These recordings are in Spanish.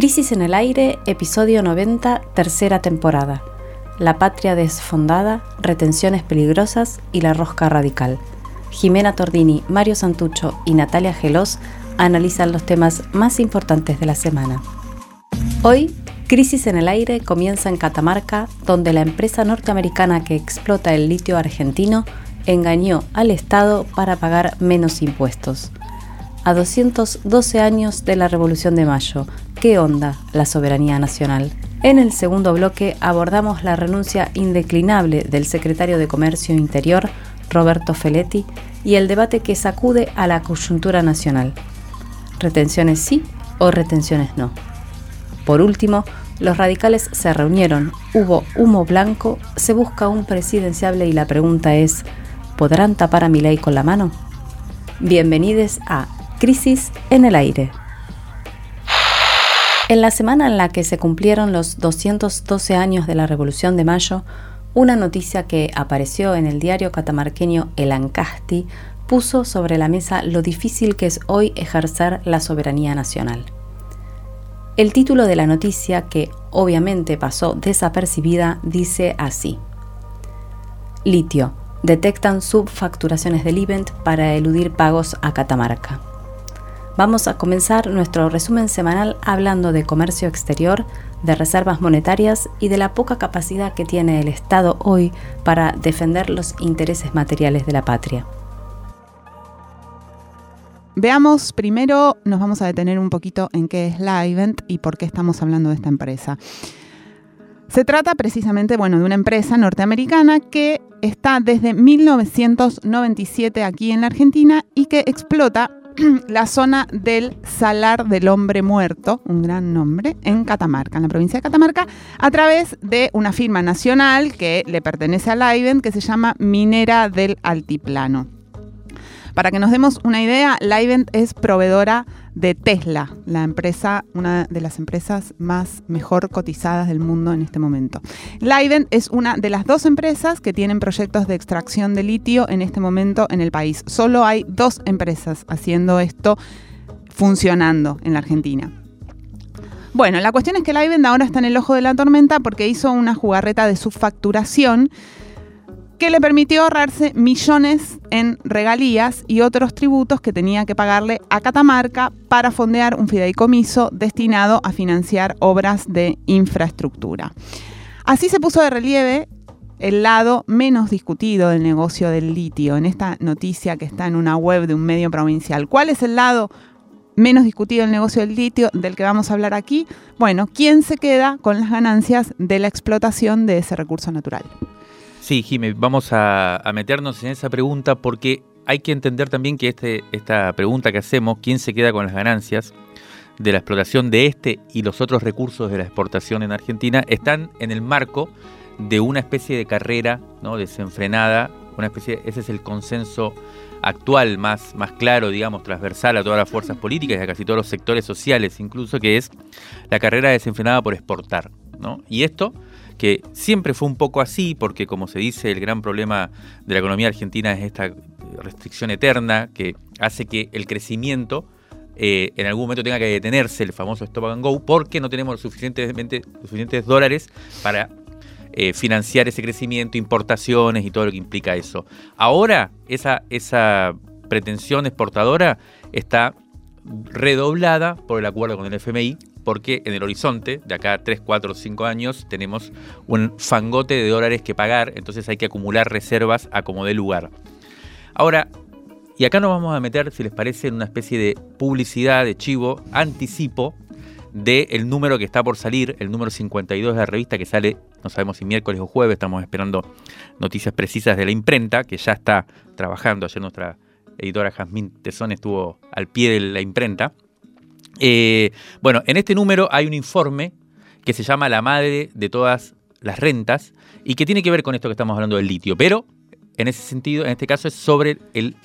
Crisis en el Aire, episodio 90, tercera temporada. La patria desfondada, retenciones peligrosas y la rosca radical. Jimena Tordini, Mario Santucho y Natalia Gelos analizan los temas más importantes de la semana. Hoy, Crisis en el Aire comienza en Catamarca, donde la empresa norteamericana que explota el litio argentino engañó al Estado para pagar menos impuestos. A 212 años de la Revolución de Mayo, ¿qué onda la soberanía nacional? En el segundo bloque abordamos la renuncia indeclinable del secretario de Comercio Interior, Roberto Feletti, y el debate que sacude a la coyuntura nacional. ¿Retenciones sí o retenciones no? Por último, los radicales se reunieron, hubo humo blanco, se busca un presidenciable y la pregunta es, ¿podrán tapar a mi ley con la mano? Bienvenidos a Crisis en el Aire. En la semana en la que se cumplieron los 212 años de la Revolución de Mayo, una noticia que apareció en el diario catamarqueño El Ancasti puso sobre la mesa lo difícil que es hoy ejercer la soberanía nacional. El título de la noticia, que obviamente pasó desapercibida, dice así. Litio. Detectan subfacturaciones del event para eludir pagos a Catamarca. Vamos a comenzar nuestro resumen semanal hablando de comercio exterior, de reservas monetarias y de la poca capacidad que tiene el Estado hoy para defender los intereses materiales de la patria. Veamos primero, nos vamos a detener un poquito en qué es la Event y por qué estamos hablando de esta empresa. Se trata precisamente, bueno, de una empresa norteamericana que está desde 1997 aquí en la Argentina y que explota la zona del Salar del Hombre Muerto, un gran nombre, en Catamarca, en la provincia de Catamarca, a través de una firma nacional que le pertenece a Livent, que se llama Minera del Altiplano. Para que nos demos una idea, Livent es proveedora de Tesla, la empresa, una de las empresas más mejor cotizadas del mundo en este momento. Livent es una de las dos empresas que tienen proyectos de extracción de litio en este momento en el país. Solo hay dos empresas haciendo esto funcionando en la Argentina. Bueno, la cuestión es que Livent ahora está en el ojo de la tormenta porque hizo una jugarreta de subfacturación que le permitió ahorrarse millones en regalías y otros tributos que tenía que pagarle a Catamarca para fondear un fideicomiso destinado a financiar obras de infraestructura. Así se puso de relieve el lado menos discutido del negocio del litio en esta noticia que está en una web de un medio provincial. ¿Cuál es el lado menos discutido del negocio del litio del que vamos a hablar aquí? Bueno, ¿quién se queda con las ganancias de la explotación de ese recurso natural? Sí, Jimé, vamos a, meternos en esa pregunta porque hay que entender también que este, esta pregunta que hacemos, ¿quién se queda con las ganancias de la explotación de este y los otros recursos de la exportación en Argentina, están en el marco de una especie de carrera ¿no? desenfrenada, una especie, ese es el consenso actual más, más claro, digamos, transversal a todas las fuerzas políticas y a casi todos los sectores sociales incluso, que es la carrera desenfrenada por exportar. ¿no? Y esto que siempre fue un poco así, porque como se dice, el gran problema de la economía argentina es esta restricción eterna que hace que el crecimiento eh, en algún momento tenga que detenerse, el famoso stop and go, porque no tenemos los suficientes dólares para eh, financiar ese crecimiento, importaciones y todo lo que implica eso. Ahora esa, esa pretensión exportadora está redoblada por el acuerdo con el FMI, porque en el horizonte, de acá a 3, 4, 5 años, tenemos un fangote de dólares que pagar, entonces hay que acumular reservas a como dé lugar. Ahora, y acá nos vamos a meter, si les parece, en una especie de publicidad, de chivo, anticipo del número que está por salir, el número 52 de la revista que sale, no sabemos si miércoles o jueves, estamos esperando noticias precisas de la imprenta, que ya está trabajando. Ayer nuestra editora Jazmín Tesón estuvo al pie de la imprenta. Eh, bueno, en este número hay un informe que se llama La madre de todas las rentas y que tiene que ver con esto que estamos hablando del litio, pero en ese sentido, en este caso es sobre el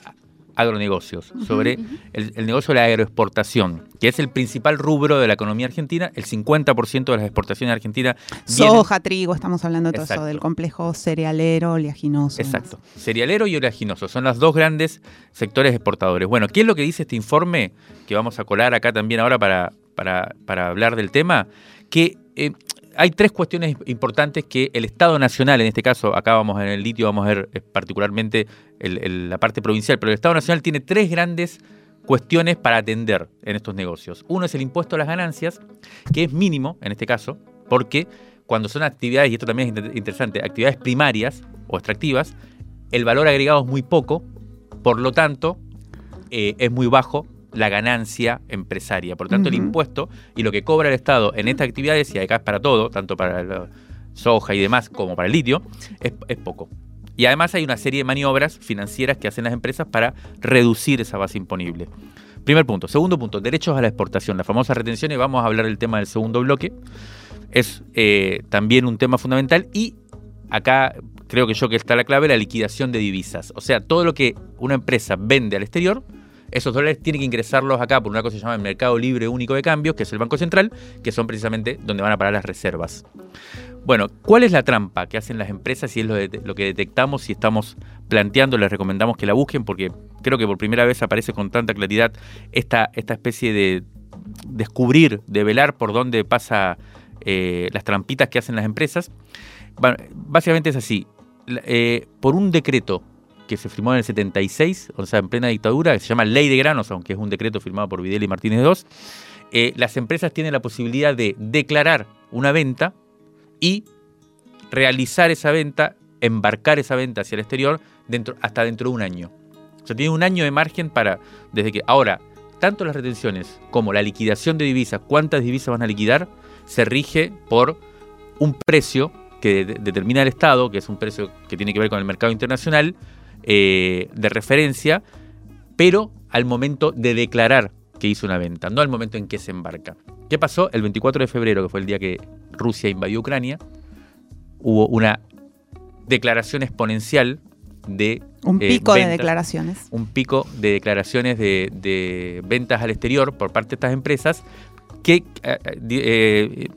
agronegocios, sobre el, negocio de la agroexportación, que es el principal rubro de la economía argentina. El 50% de las exportaciones argentinas. Soja, trigo, estamos hablando de todo eso, del complejo cerealero, oleaginoso. Exacto. Cerealero y oleaginoso son los dos grandes sectores exportadores. Bueno, ¿qué es lo que dice este informe que vamos a colar acá también ahora para, para, para hablar del tema, que eh, hay tres cuestiones importantes que el Estado Nacional, en este caso, acá vamos en el litio, vamos a ver eh, particularmente la parte provincial, pero el Estado Nacional tiene tres grandes cuestiones para atender en estos negocios. Uno es el impuesto a las ganancias, que es mínimo en este caso, porque cuando son actividades, y esto también es interesante, actividades primarias o extractivas, el valor agregado es muy poco, por lo tanto, eh, es muy bajo la ganancia empresaria. Por tanto, el impuesto y lo que cobra el Estado en estas actividades, y acá es para todo, tanto para la soja y demás como para el litio, es, es poco. Y además hay una serie de maniobras financieras que hacen las empresas para reducir esa base imponible. Primer punto. Segundo punto, derechos a la exportación, la famosa retención, y vamos a hablar del tema del segundo bloque. Es eh, también un tema fundamental y acá creo que yo que está la clave, la liquidación de divisas. O sea, todo lo que una empresa vende al exterior, esos dólares tienen que ingresarlos acá por una cosa que se llama el mercado libre único de cambios, que es el Banco Central, que son precisamente donde van a parar las reservas. Bueno, ¿cuál es la trampa que hacen las empresas y es lo, que detectamos y estamos planteando? Les recomendamos que la busquen porque creo que por primera vez aparece con tanta claridad esta, esta especie de descubrir, de velar por dónde pasa eh, las trampitas que hacen las empresas. básicamente es así. Eh, por un decreto que se firmó en el 76, o sea, en plena dictadura, que se llama Ley de Granos, aunque es un decreto firmado por Vidal y Martínez II, eh, las empresas tienen la posibilidad de declarar una venta y realizar esa venta, embarcar esa venta hacia el exterior dentro, hasta dentro de un año. O sea, tiene un año de margen para, desde que, ahora, tanto las retenciones como la liquidación de divisas, cuántas divisas van a liquidar, se rige por un precio que determina el Estado, que es un precio que tiene que ver con el mercado internacional, eh, de referencia, pero al momento de declarar que hizo una venta, no al momento en que se embarca. ¿Qué pasó? El 24 de febrero, que fue el día que Rusia invadió Ucrania, hubo una declaración exponencial de... Un eh, pico de declaraciones. Un pico de declaraciones de, ventas al exterior por parte de estas empresas que, eh, eh,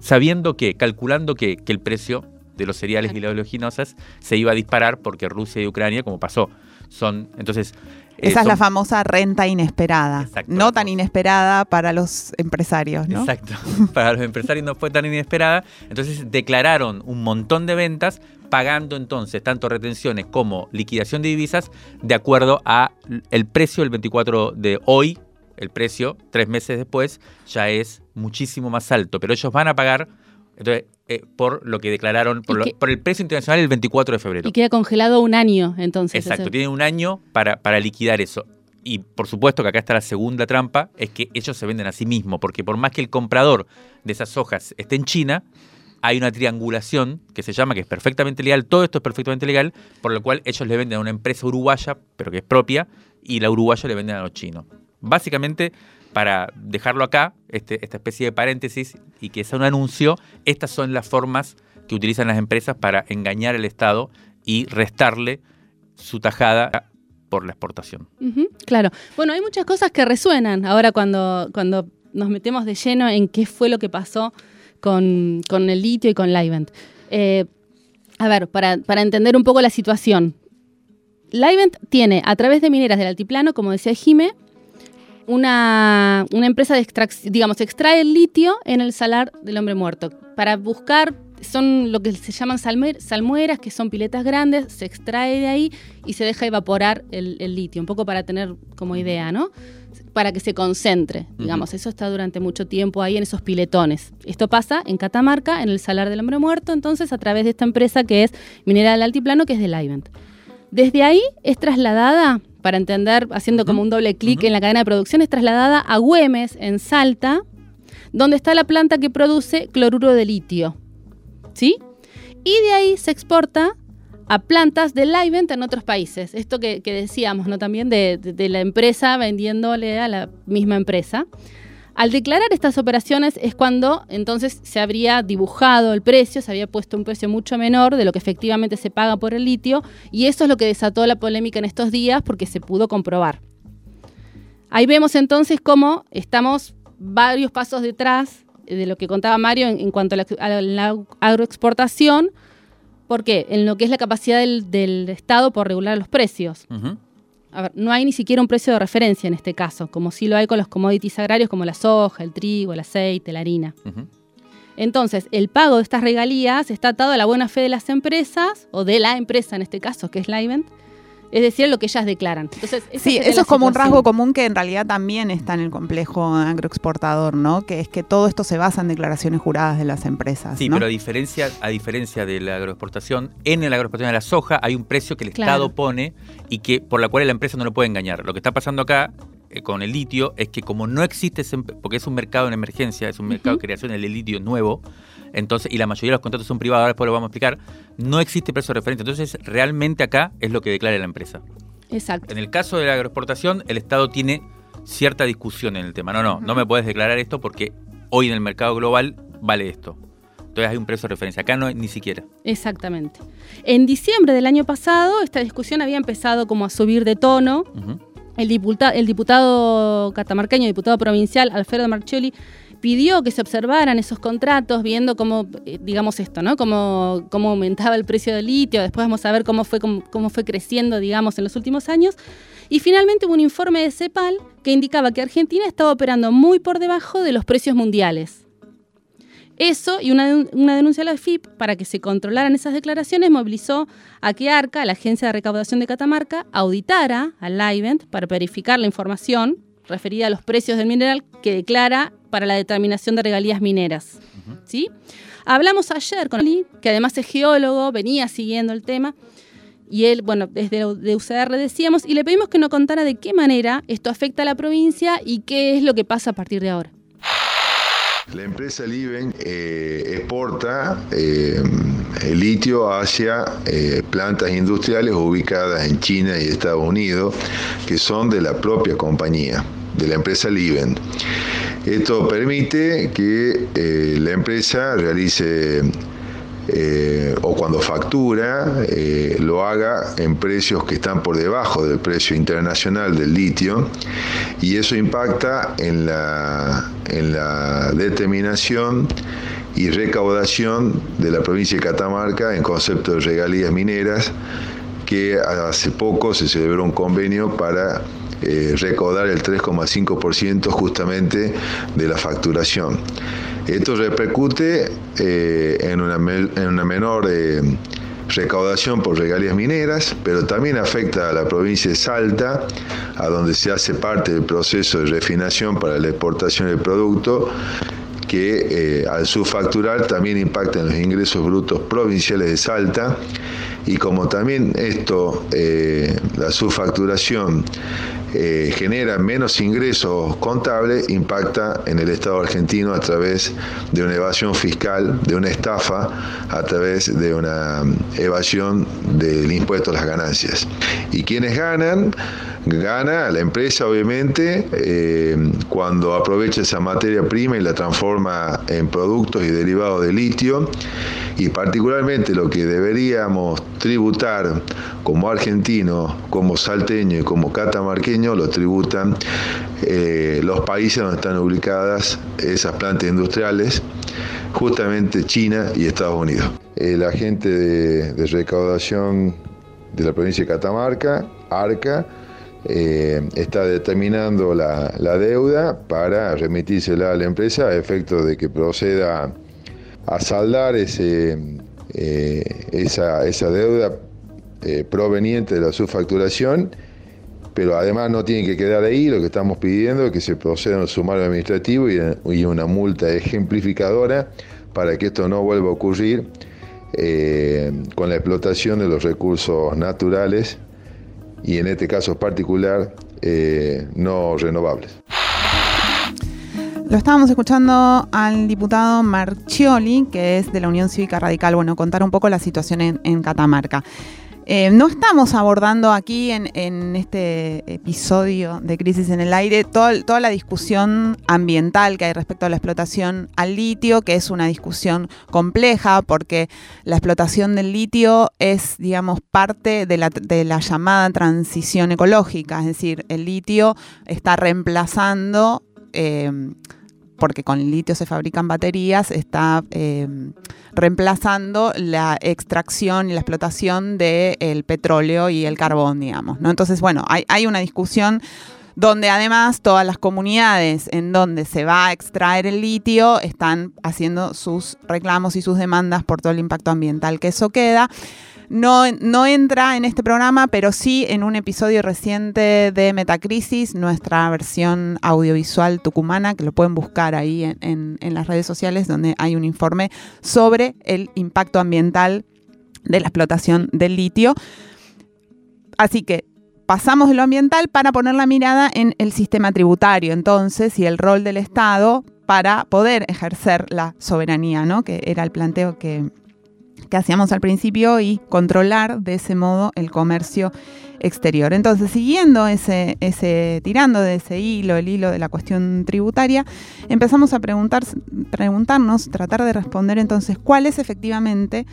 sabiendo que, calculando que, que, el precio de los cereales y las oleaginosas se iba a disparar porque Rusia y Ucrania, como pasó, son... Entonces, esa es la famosa renta inesperada. no tan inesperada para los empresarios, ¿no? Exacto. para los empresarios no fue tan inesperada. Entonces declararon un montón de ventas pagando entonces tanto retenciones como liquidación de divisas de acuerdo a el precio del 24 de hoy. El precio, tres meses después, ya es muchísimo más alto. Pero ellos van a pagar entonces, eh, por lo que declararon, por, el precio internacional el 24 de febrero. Y queda congelado un año, entonces. Exacto, tienen un año para, para liquidar eso. Y por supuesto que acá está la segunda trampa, es que ellos se venden a sí mismos, porque por más que el comprador de esas hojas esté en China, hay una triangulación que se llama, que es perfectamente legal, todo esto es perfectamente legal, por lo cual ellos le venden a una empresa uruguaya, pero que es propia, y la uruguaya le venden a los chinos. Básicamente para dejarlo acá, este, esta especie de paréntesis, y que sea un anuncio, estas son las formas que utilizan las empresas para engañar al Estado y restarle su tajada por la exportación. claro. Bueno, hay muchas cosas que resuenan ahora cuando, cuando nos metemos de lleno en qué fue lo que pasó con, el litio y con Livent. Eh, a ver, para, para, entender un poco la situación. Livent tiene, a través de mineras del altiplano, como decía Jime, una, empresa de extracción, digamos, extrae el litio en el salar del hombre muerto. Para buscar, son lo que se llaman salmueras, que son piletas grandes, se extrae de ahí y se deja evaporar el, litio, un poco para tener como idea, ¿no? Para que se concentre, digamos, eso está durante mucho tiempo ahí en esos piletones. Esto pasa en Catamarca, en el salar del hombre muerto, entonces a través de esta empresa que es Minera del Altiplano, que es de Livent. Desde ahí es trasladada para entender, haciendo como un doble clic en la cadena de producción, es trasladada a Güemes, en Salta, donde está la planta que produce cloruro de litio. ¿Sí? Y de ahí se exporta a plantas de Livent en otros países. Esto que, decíamos, ¿no? También de, de, la empresa vendiéndole a la misma empresa. Al declarar estas operaciones es cuando entonces se habría dibujado el precio, se había puesto un precio mucho menor de lo que efectivamente se paga por el litio y eso es lo que desató la polémica en estos días porque se pudo comprobar. Ahí vemos entonces cómo estamos varios pasos detrás de lo que contaba Mario en, cuanto a la, agroexportación, porque en lo que es la capacidad del, Estado por regular los precios. A ver, no hay ni siquiera un precio de referencia en este caso, como sí lo hay con los commodities agrarios como la soja, el trigo, el aceite, la harina. Entonces, el pago de estas regalías está atado a la buena fe de las empresas, o de la empresa en este caso, que es Livent, es decir, lo que ellas declaran. Entonces, Sí, eso es como un rasgo común que en realidad también está en el complejo agroexportador, ¿no? Que es que todo esto se basa en declaraciones juradas de las empresas. Sí, ¿no? pero a diferencia, a diferencia de la agroexportación, en la agroexportación de la soja hay un precio que el Claro. Estado pone y que por la cual la empresa no lo puede engañar. Lo que está pasando acá con el litio es que como no existe, ese, porque es un mercado en emergencia, es un mercado de creación del litio nuevo, entonces y la mayoría de los contratos son privados, ahora después lo vamos a explicar, no existe precio de referencia. Entonces realmente acá es lo que declara la empresa. Exacto. En el caso de la agroexportación, el Estado tiene cierta discusión en el tema. No, no, no me puedes declarar esto porque hoy en el mercado global vale esto. Entonces hay un precio de referencia. Acá no hay ni siquiera. Exactamente. En diciembre del año pasado, esta discusión había empezado como a subir de tono. Ujú. El, diputa- el diputado catamarqueño, diputado provincial, Alfredo Marchioli, pidió que se observaran esos contratos, viendo cómo, eh, digamos esto, ¿no? Cómo, cómo aumentaba el precio del litio. Después vamos a ver cómo fue, cómo, cómo fue creciendo, digamos, en los últimos años. Y finalmente hubo un informe de CEPAL que indicaba que Argentina estaba operando muy por debajo de los precios mundiales. Eso y una, denun- una denuncia a la FIP para que se controlaran esas declaraciones movilizó a que ARCA, la Agencia de Recaudación de Catamarca, auditara al Livent para verificar la información referida a los precios del mineral que declara para la determinación de regalías mineras. ¿Sí? Hablamos ayer con Oli, que además es geólogo, venía siguiendo el tema, y él, bueno, desde de UCR decíamos, y le pedimos que nos contara de qué manera esto afecta a la provincia y qué es lo que pasa a partir de ahora. La empresa Liven eh, exporta eh, el litio hacia eh, plantas industriales ubicadas en China y Estados Unidos, que son de la propia compañía, de la empresa Liven. Esto permite que la empresa realice eh, o cuando factura eh, lo haga en precios que están por debajo del precio internacional del litio y eso impacta en la, en la determinación y recaudación de la provincia de Catamarca en concepto de regalías mineras que hace poco se celebró un convenio para eh, recaudar el 3,5% justamente de la facturación. Esto repercute eh, en, una, en una menor eh, recaudación por regalías mineras, pero también afecta a la provincia de Salta, a donde se hace parte del proceso de refinación para la exportación del producto, que eh, al subfacturar también impacta en los ingresos brutos provinciales de Salta y como también esto, eh, la subfacturación eh, genera menos ingresos contables, impacta en el Estado argentino a través de una evasión fiscal, de una estafa, a través de una evasión del impuesto a las ganancias. Y quienes ganan, gana la empresa obviamente eh, cuando aprovecha esa materia prima y la transforma en productos y derivados de litio y particularmente lo que deberíamos tributar como argentino, como salteño y como catamarqueño, lo tributan eh, los países donde están ubicadas esas plantas industriales, justamente China y Estados Unidos. El agente de, de recaudación de la provincia de Catamarca, ARCA, eh, está determinando la, la deuda para remitírsela a la empresa a efecto de que proceda a saldar ese, eh, esa, esa deuda eh, proveniente de la subfacturación, pero además no tiene que quedar ahí, lo que estamos pidiendo es que se proceda un sumario administrativo y, una multa ejemplificadora para que esto no vuelva a ocurrir eh, con la explotación de los recursos naturales y en este caso particular no renovables. Lo estábamos escuchando al diputado Marchioli, que es de la Unión Cívica Radical, bueno, contar un poco la situación en, Catamarca. Eh, no estamos abordando aquí en, este episodio de Crisis en el Aire toda la discusión ambiental que hay respecto a la explotación al litio, que es una discusión compleja porque la explotación del litio es, digamos, parte de la, de la llamada transición ecológica, es decir, el litio está reemplazando... Eh, porque con litio se fabrican baterías, está eh, reemplazando la extracción y la explotación del petróleo y el carbón, digamos. ¿no? Entonces, bueno, hay una discusión donde además todas las comunidades en donde se va a extraer el litio están haciendo sus reclamos y sus demandas por todo el impacto ambiental que eso queda. No, no, entra en este programa, pero sí en un episodio reciente de Metacrisis, nuestra versión audiovisual tucumana, que lo pueden buscar ahí en, en las redes sociales, donde hay un informe sobre el impacto ambiental de la explotación del litio. Así que pasamos de lo ambiental para poner la mirada en el sistema tributario, entonces, y el rol del Estado para poder ejercer la soberanía, ¿no? que era el planteo que, que hacíamos al principio y controlar de ese modo el comercio exterior. Entonces, siguiendo ese, tirando de ese hilo, el hilo de la cuestión tributaria, empezamos a preguntar, preguntarnos, tratar de responder entonces cuál es efectivamente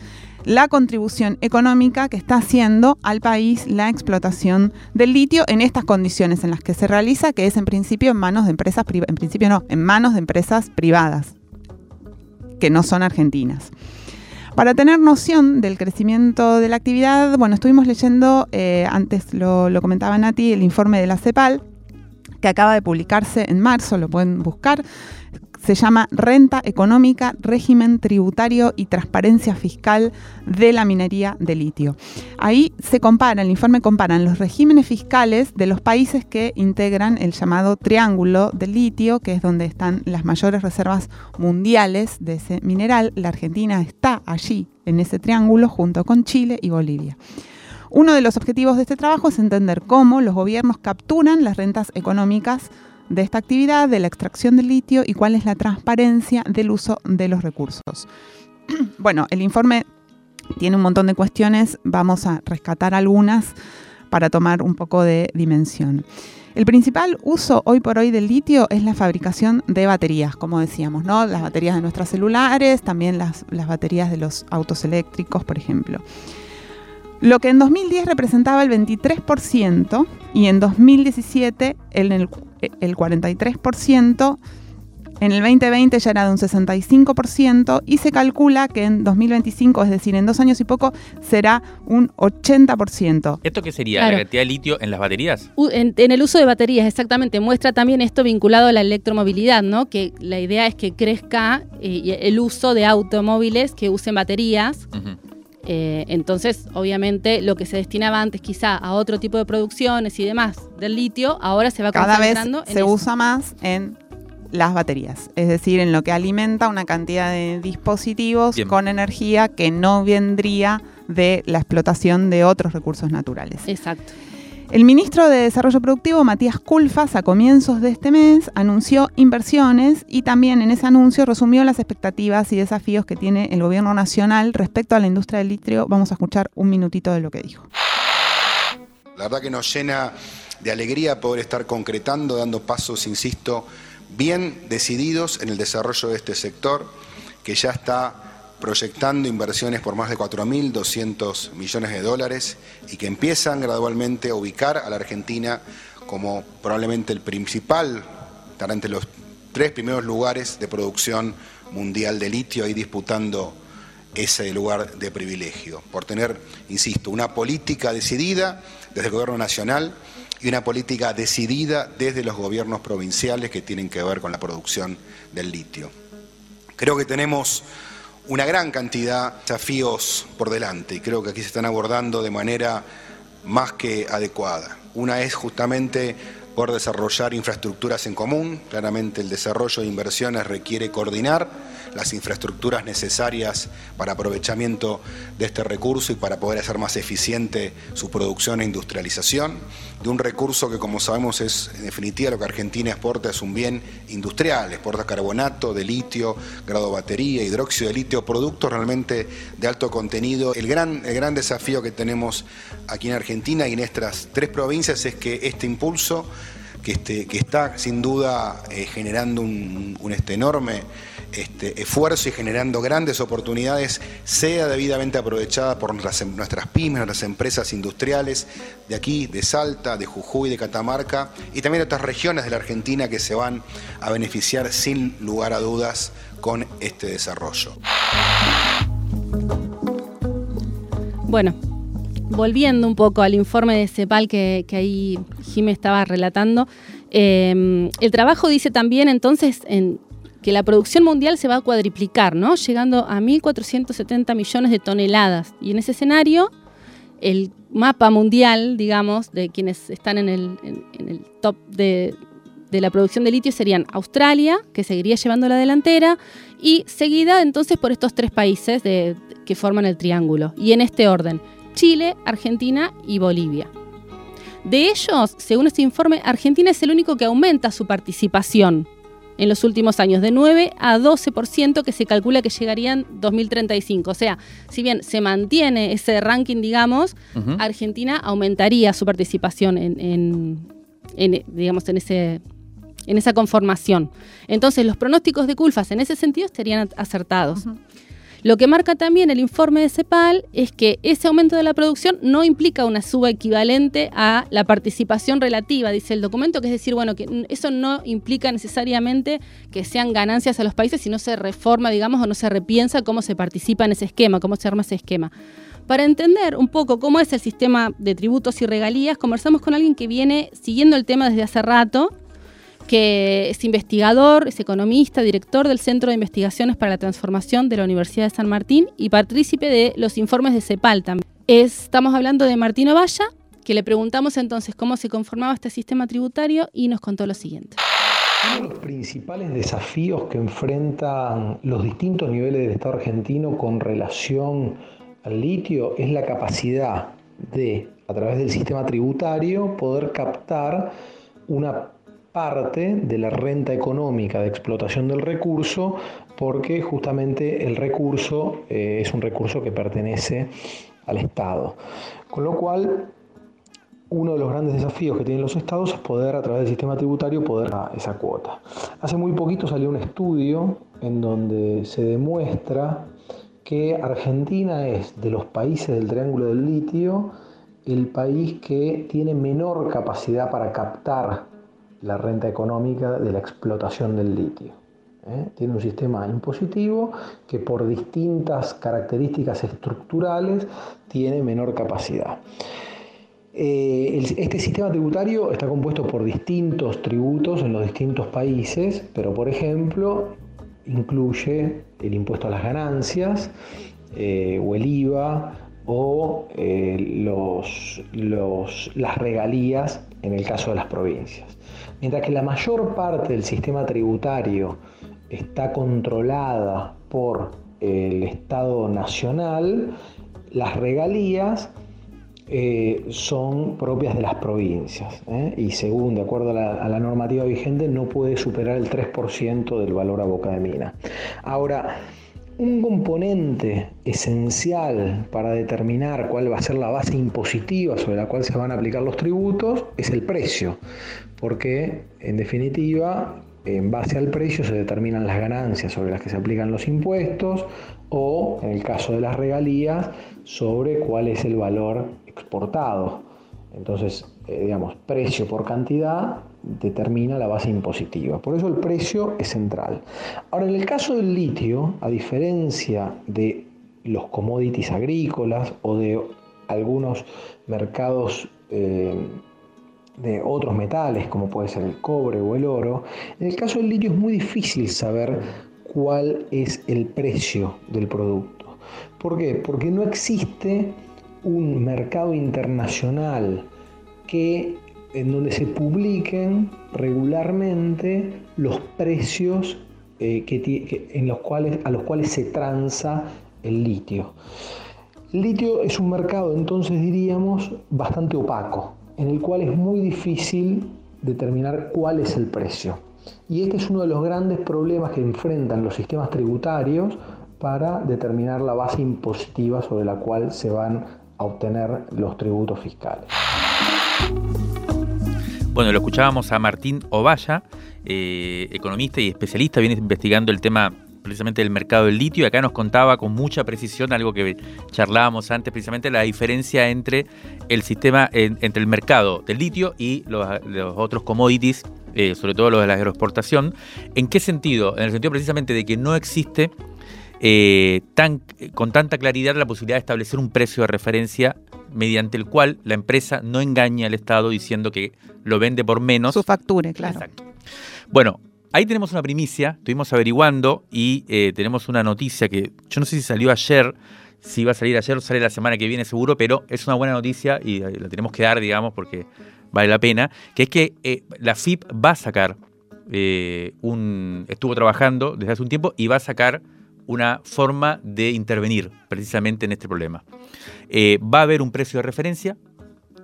la contribución económica que está haciendo al país la explotación del litio en estas condiciones en las que se realiza, que es en principio en manos de empresas privadas, en principio no, en manos de empresas privadas, que no son argentinas. Para tener noción del crecimiento de la actividad, bueno, estuvimos leyendo, eh, antes lo, lo comentaba Nati, el informe de la CEPAL, que acaba de publicarse en marzo, lo pueden buscar, se llama Renta Económica, Régimen Tributario y Transparencia Fiscal de la Minería de Litio. Ahí se compara, el informe comparan los regímenes fiscales de los países que integran el llamado Triángulo del Litio, que es donde están las mayores reservas mundiales de ese mineral. La Argentina está allí, en ese triángulo, junto con Chile y Bolivia. Uno de los objetivos de este trabajo es entender cómo los gobiernos capturan las rentas económicas de esta actividad, de la extracción del litio y cuál es la transparencia del uso de los recursos. bueno, el informe tiene un montón de cuestiones, vamos a rescatar algunas para tomar un poco de dimensión. El principal uso hoy por hoy del litio es la fabricación de baterías, como decíamos, ¿no? Las baterías de nuestros celulares, también las, las baterías de los autos eléctricos, por ejemplo. Lo que en 2010 representaba el 23% y en 2017 el, el 43%, en el 2020 ya era de un 65% y se calcula que en 2025, es decir, en dos años y poco, será un 80%. ¿Esto qué sería? ¿La cantidad de litio en las baterías? En, en, el uso de baterías, exactamente. Muestra también esto vinculado a la electromovilidad, ¿no? Que la idea es que crezca eh, el uso de automóviles que usen baterías. Uh -huh. Eh, entonces, obviamente, lo que se destinaba antes quizá a otro tipo de producciones y demás del litio, ahora se va Cada concentrando vez se eso. usa más en las baterías, es decir, en lo que alimenta una cantidad de dispositivos Bien. con energía que no vendría de la explotación de otros recursos naturales. Exacto. El ministro de Desarrollo Productivo, Matías Culfas, a comienzos de este mes anunció inversiones y también en ese anuncio resumió las expectativas y desafíos que tiene el gobierno nacional respecto a la industria del litio. Vamos a escuchar un minutito de lo que dijo. La verdad que nos llena de alegría poder estar concretando, dando pasos, insisto, bien decididos en el desarrollo de este sector, que ya está proyectando inversiones por más de 4.200 millones de dólares y que empiezan gradualmente a ubicar a la Argentina como probablemente el principal, estará entre los tres primeros lugares de producción mundial de litio, ahí disputando ese lugar de privilegio, por tener, insisto, una política decidida desde el gobierno nacional y una política decidida desde los gobiernos provinciales que tienen que ver con la producción del litio. Creo que tenemos una gran cantidad de desafíos por delante y creo que aquí se están abordando de manera más que adecuada. Una es justamente por desarrollar infraestructuras en común. Claramente el desarrollo de inversiones requiere coordinar las infraestructuras necesarias para aprovechamiento de este recurso y para poder hacer más eficiente su producción e industrialización. De un recurso que, como sabemos, es en definitiva lo que Argentina exporta es un bien industrial, exporta carbonato de litio, grado batería, hidróxido de litio, productos realmente de alto contenido. El gran, el gran desafío que tenemos aquí en Argentina y en estas tres provincias es que este impulso que, este, que está sin duda eh, generando un, un este enorme este, esfuerzo y generando grandes oportunidades, sea debidamente aprovechada por nuestras, em, nuestras pymes, nuestras empresas industriales de aquí, de Salta, de Jujuy, de Catamarca y también otras regiones de la Argentina que se van a beneficiar sin lugar a dudas con este desarrollo. Bueno, volviendo un poco al informe de CEPAL que, ahí Jimé estaba relatando, eh, el trabajo dice también entonces en, que la producción mundial se va a cuadriplicar, ¿no? Llegando a 1.470 millones de toneladas. Y en ese escenario, el mapa mundial, digamos, de quienes están en el, top de, la producción de litio serían Australia, que seguiría llevando la delantera, y seguida entonces por estos tres países que forman el triángulo. Y en este orden, Chile, Argentina y Bolivia. De ellos, según este informe, Argentina es el único que aumenta su participación en los últimos años, de 9 a 12% que se calcula que llegarían 2035. O sea, si bien se mantiene ese ranking, digamos, Argentina aumentaría su participación en, digamos, en, ese, en esa conformación. Entonces, los pronósticos de Culfas en ese sentido estarían acertados. Lo que marca también el informe de CEPAL es que ese aumento de la producción no implica una suba equivalente a la participación relativa, dice el documento, que es decir, bueno, que eso no implica necesariamente que sean ganancias a los países, sino se reforma, digamos, o no se repiensa cómo se participa en ese esquema, cómo se arma ese esquema. Para entender un poco cómo es el sistema de tributos y regalías, conversamos con alguien que viene siguiendo el tema desde hace rato, que es investigador, es economista, director del Centro de Investigaciones para la Transformación de la Universidad de San Martín y partícipe de los informes de CEPAL también. estamos hablando de Martín Ovalla, que le preguntamos entonces cómo se conformaba este sistema tributario y nos contó lo siguiente. Uno de los principales desafíos que enfrentan los distintos niveles del Estado argentino con relación al litio es la capacidad de, a través del sistema tributario, poder captar una parte de la renta económica de explotación del recurso porque justamente el recurso eh, es un recurso que pertenece al Estado. Con lo cual, uno de los grandes desafíos que tienen los estados es poder, a través del sistema tributario, poder a esa cuota. Hace muy poquito salió un estudio en donde se demuestra que Argentina es de los países del Triángulo del Litio el país que tiene menor capacidad para captar la renta económica de la explotación del litio. ¿eh? Tiene un sistema impositivo que por distintas características estructurales tiene menor capacidad. Eh, este sistema tributario está compuesto por distintos tributos en los distintos países, pero por ejemplo incluye el impuesto a las ganancias eh, o el IVA o los, las regalías en el caso de las provincias. Mientras que la mayor parte del sistema tributario está controlada por el Estado Nacional, las regalías eh, son propias de las provincias ¿eh? y según, de acuerdo a la, a la, normativa vigente, no puede superar el 3% del valor a boca de mina. Ahora, un componente esencial para determinar cuál va a ser la base impositiva sobre la cual se van a aplicar los tributos es el precio, porque en definitiva en base al precio se determinan las ganancias sobre las que se aplican los impuestos o, en el caso de las regalías, sobre cuál es el valor exportado. Entonces, eh, digamos, precio por cantidad determina la base impositiva. Por eso el precio es central. Ahora, en el caso del litio, a diferencia de los commodities agrícolas o de algunos mercados eh, de otros metales, como puede ser el cobre o el oro, en el caso del litio es muy difícil saber cuál es el precio del producto. ¿Por qué? Porque no existe un mercado internacional que en donde se publiquen regularmente los precios eh, en los cuales, a los cuales se transa el litio. El litio es un mercado, entonces diríamos, bastante opaco, en el cual es muy difícil determinar cuál es el precio. Y este es uno de los grandes problemas que enfrentan los sistemas tributarios para determinar la base impositiva sobre la cual se van a obtener los tributos fiscales. Bueno, lo escuchábamos a Martín Ovalla, eh, economista y especialista, viene investigando el tema precisamente del mercado del litio y acá nos contaba con mucha precisión algo que charlábamos antes, precisamente la diferencia entre el sistema, entre el mercado del litio y los, otros commodities, eh, sobre todo los de la agroexportación. ¿En qué sentido? En el sentido precisamente de que no existe eh, tan, con tanta claridad la posibilidad de establecer un precio de referencia mediante el cual la empresa no engaña al Estado diciendo que lo vende por menos. Su facture, claro. Exacto. Bueno, ahí tenemos una primicia, estuvimos averiguando y eh, tenemos una noticia que yo no sé si salió ayer, si va a salir ayer o sale la semana que viene seguro, pero es una buena noticia y eh, la tenemos que dar, digamos, porque vale la pena, que es que la FIP va a sacar un... estuvo trabajando desde hace un tiempo y va a sacar una forma de intervenir precisamente en este problema. Eh, va a haber un precio de referencia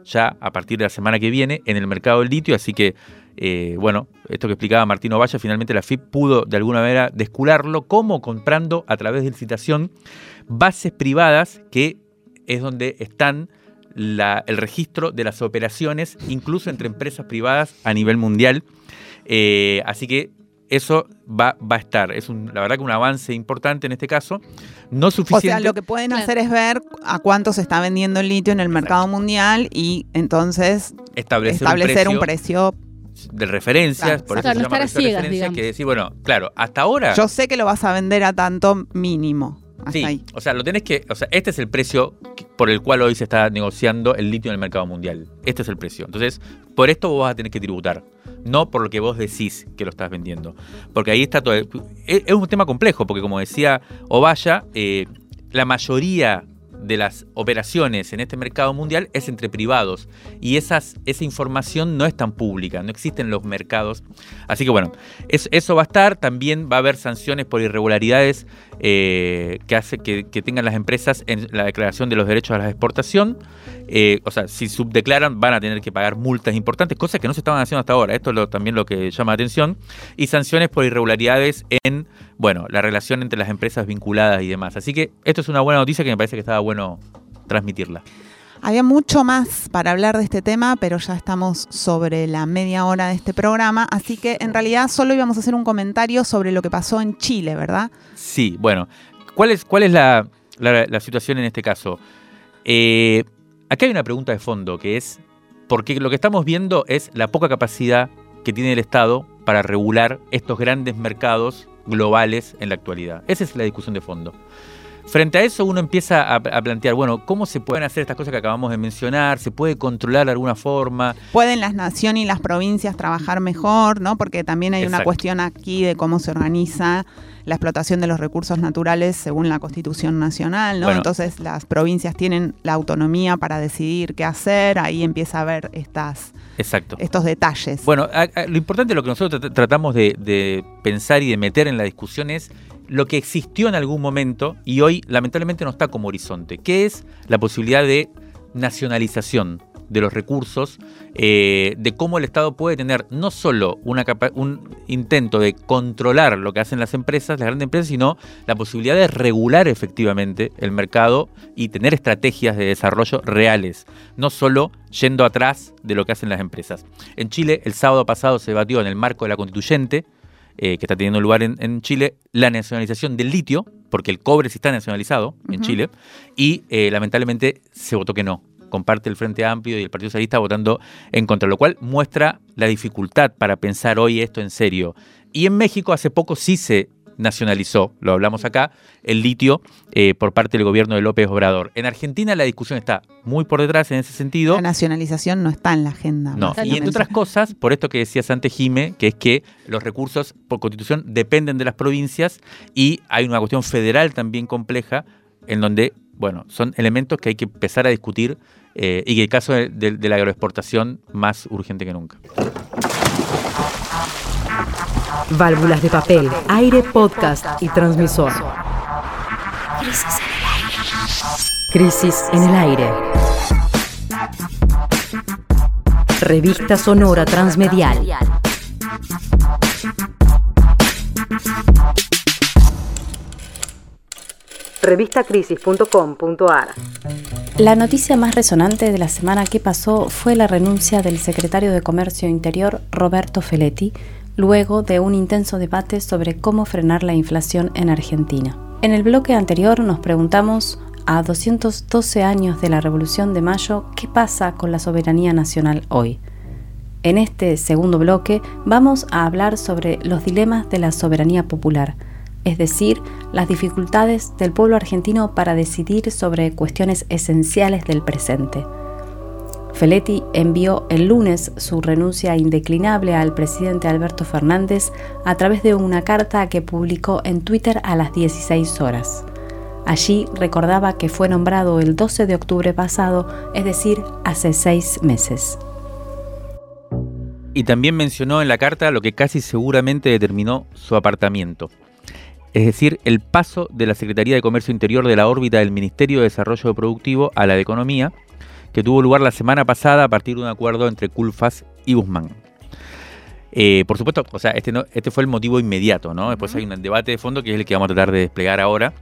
ya a partir de la semana que viene en el mercado del litio, así que, eh, bueno, esto que explicaba Martino Valla, finalmente la FIP pudo de alguna manera descularlo como comprando a través de licitación bases privadas que es donde están el registro de las operaciones, incluso entre empresas privadas a nivel mundial. Eh, así que eso va, va a estar. Es un, la verdad que un avance importante en este caso. No suficiente. O sea, lo que pueden hacer es ver a cuánto se está vendiendo el litio en el mercado mundial y entonces establecer, un precio, de referencias, por eso se llama referencias, que decir, bueno, claro, hasta ahora... Yo sé que lo vas a vender a tanto mínimo. sí, o sea, lo tenés que, o sea, este es el precio por el cual hoy se está negociando el litio en el mercado mundial. Este es el precio. Entonces, por esto vos vas a tener que tributar no por lo que vos decís que lo estás vendiendo. Porque ahí está todo. Es, un tema complejo, porque como decía Ovalla, eh, la mayoría de las operaciones en este mercado mundial es entre privados y esas, esa información no es tan pública, no existen los mercados. Así que bueno, eso va a estar, también va a haber sanciones por irregularidades eh, que hace que, tengan las empresas en la declaración de los derechos a la exportación. Eh, o sea, si subdeclaran van a tener que pagar multas importantes, cosas que no se estaban haciendo hasta ahora. Esto es también lo que llama la atención. Y sanciones por irregularidades en bueno, la relación entre las empresas vinculadas y demás. Así que esto es una buena noticia que me parece que estaba bueno transmitirla. Había mucho más para hablar de este tema, pero ya estamos sobre la media hora de este programa, así que en realidad solo íbamos a hacer un comentario sobre lo que pasó en Chile, ¿verdad? Sí, bueno, ¿cuál es, cuál es la, situación en este caso? Eh, aquí hay una pregunta de fondo que es, porque lo que estamos viendo es la poca capacidad que tiene el Estado para regular estos grandes mercados globales en la actualidad. Esa es la discusión de fondo. Frente a eso uno empieza a, plantear, bueno, ¿cómo se pueden hacer estas cosas que acabamos de mencionar? ¿Se puede controlar de alguna forma? ¿Pueden las naciones y las provincias trabajar mejor? ¿no? Porque también hay una cuestión aquí de cómo se organiza la explotación de los recursos naturales según la Constitución Nacional, ¿no? Entonces las provincias tienen la autonomía para decidir qué hacer, ahí empieza a haber estas, Exacto. estos detalles. Bueno, lo importante, lo que nosotros tratamos de pensar y de meter en la discusión es lo que existió en algún momento y hoy lamentablemente no está como horizonte, que es la posibilidad de nacionalización de los recursos, eh, de cómo el Estado puede tener no solo un intento de controlar lo que hacen las empresas, las grandes empresas, sino la posibilidad de regular efectivamente el mercado y tener estrategias de desarrollo reales, no solo yendo atrás de lo que hacen las empresas. En Chile, el sábado pasado se debatió en el marco de la constituyente, eh, que está teniendo lugar en, Chile, la nacionalización del litio, porque el cobre sí está nacionalizado en Chile, y eh, lamentablemente se votó que no. Comparte el Frente Amplio y el Partido Socialista votando en contra, lo cual muestra la dificultad para pensar hoy esto en serio. Y en México hace poco sí se nacionalizó, lo hablamos acá, el litio eh, por parte del gobierno de López Obrador. En Argentina la discusión está muy por detrás en ese sentido. La nacionalización no está en la agenda. No, y entre otras cosas, por esto que decías antes, Jime, que es que los recursos por constitución dependen de las provincias y hay una cuestión federal también compleja en donde, bueno, son elementos que hay que empezar a discutir eh, y que el caso de la agroexportación más urgente que nunca. Válvulas de papel, aire, podcast y transmisor. Crisis en el aire. Revista Sonora Transmedial. Revistacrisis.com.ar La noticia más resonante de la semana que pasó fue la renuncia del secretario de Comercio Interior, Roberto Feletti, luego de un intenso debate sobre cómo frenar la inflación en Argentina. En el bloque anterior nos preguntamos, a 212 años de la Revolución de Mayo, ¿qué pasa con la soberanía nacional hoy? En este segundo bloque vamos a hablar sobre los dilemas de la soberanía popular, es decir, las dificultades del pueblo argentino para decidir sobre cuestiones esenciales del presente. Feletti envió el lunes su renuncia indeclinable al presidente Alberto Fernández a través de una carta que publicó en Twitter a las 16 horas. Allí recordaba que fue nombrado el 12 de octubre pasado, es decir, hace seis meses. Y también mencionó en la carta lo que casi seguramente determinó su apartamiento, es decir, el paso de la Secretaría de Comercio Interior de la órbita del Ministerio de Desarrollo Productivo a la de Economía, que tuvo lugar la semana pasada a partir de un acuerdo entre Culfas y Guzmán. Eh, por supuesto, o sea, este, no, este fue el motivo inmediato, ¿no? Después hay un debate de fondo que es el que vamos a tratar de desplegar ahora.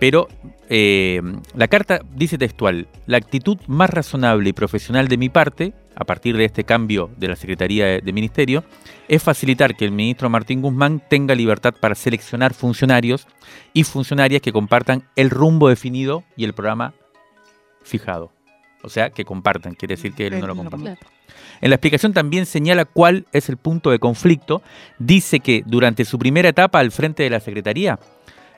Pero eh, la carta dice textual, la actitud más razonable y profesional de mi parte, a partir de este cambio de la Secretaría de, de Ministerio, es facilitar que el ministro Martín Guzmán tenga libertad para seleccionar funcionarios y funcionarias que compartan el rumbo definido y el programa fijado. O sea, que compartan, quiere decir que él no lo comparte. En la explicación también señala cuál es el punto de conflicto. Dice que durante su primera etapa al frente de la Secretaría,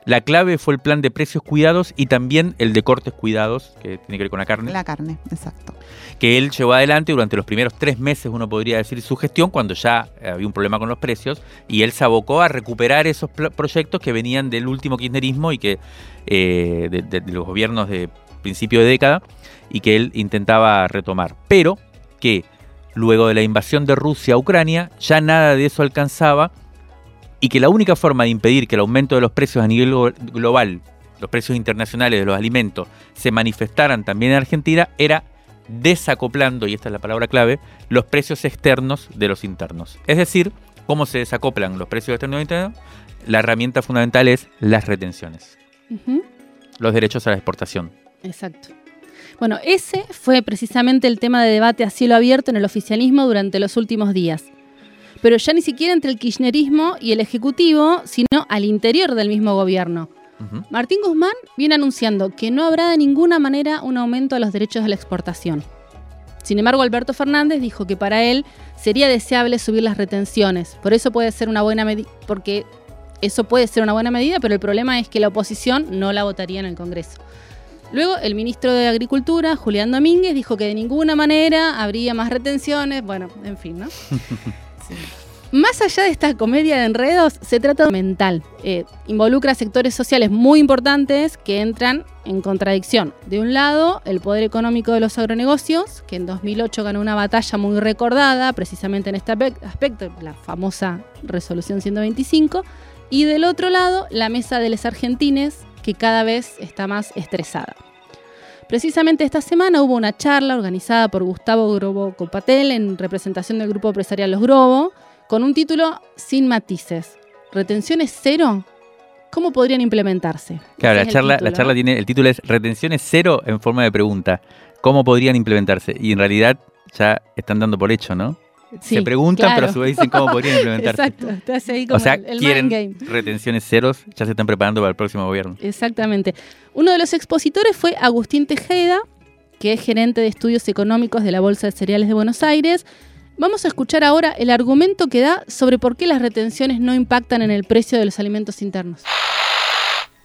la clave fue el plan de precios cuidados y también el de cortes cuidados, que tiene que ver con la carne. La carne, exacto. Que él llevó adelante durante los primeros tres meses, uno podría decir, su gestión, cuando ya había un problema con los precios, y él se abocó a recuperar esos proyectos que venían del último kirchnerismo y que eh, de, de, de los gobiernos de principio de década y que él intentaba retomar. Pero que luego de la invasión de Rusia a Ucrania ya nada de eso alcanzaba y que la única forma de impedir que el aumento de los precios a nivel global, los precios internacionales de los alimentos, se manifestaran también en Argentina era desacoplando, y esta es la palabra clave, los precios externos de los internos. Es decir, cómo se desacoplan los precios externos e internos, la herramienta fundamental es las retenciones. Uh -huh. Los derechos a la exportación. Exacto. Bueno, ese fue precisamente el tema de debate a cielo abierto en el oficialismo durante los últimos días. Pero ya ni siquiera entre el kirchnerismo y el Ejecutivo, sino al interior del mismo gobierno. Uh -huh. Martín Guzmán viene anunciando que no habrá de ninguna manera un aumento de los derechos de la exportación. Sin embargo, Alberto Fernández dijo que para él sería deseable subir las retenciones. Por eso puede ser una buena medida, porque eso puede ser una buena medida, pero el problema es que la oposición no la votaría en el Congreso. Luego, el ministro de Agricultura, Julián Domínguez, dijo que de ninguna manera habría más retenciones. Bueno, en fin, ¿no? sí. Más allá de esta comedia de enredos, se trata de mental. Eh, involucra sectores sociales muy importantes que entran en contradicción. De un lado, el poder económico de los agronegocios, que en 2008 ganó una batalla muy recordada, precisamente en este aspecto, la famosa resolución 125. Y del otro lado, la mesa de los argentines, que cada vez está más estresada. Precisamente esta semana hubo una charla organizada por Gustavo Grobo Copatel en representación del grupo empresarial Los Grobo, con un título sin matices. ¿Retenciones cero? ¿Cómo podrían implementarse? Claro, la charla, la charla tiene, el título es Retenciones cero en forma de pregunta. ¿Cómo podrían implementarse? Y en realidad ya están dando por hecho, ¿no? Sí, se preguntan, claro. pero a su vez dicen cómo podrían implementarse. Exacto, hace ahí como o sea, el, el quieren game. retenciones ceros, ya se están preparando para el próximo gobierno. Exactamente. Uno de los expositores fue Agustín Tejeda, que es gerente de estudios económicos de la Bolsa de Cereales de Buenos Aires. Vamos a escuchar ahora el argumento que da sobre por qué las retenciones no impactan en el precio de los alimentos internos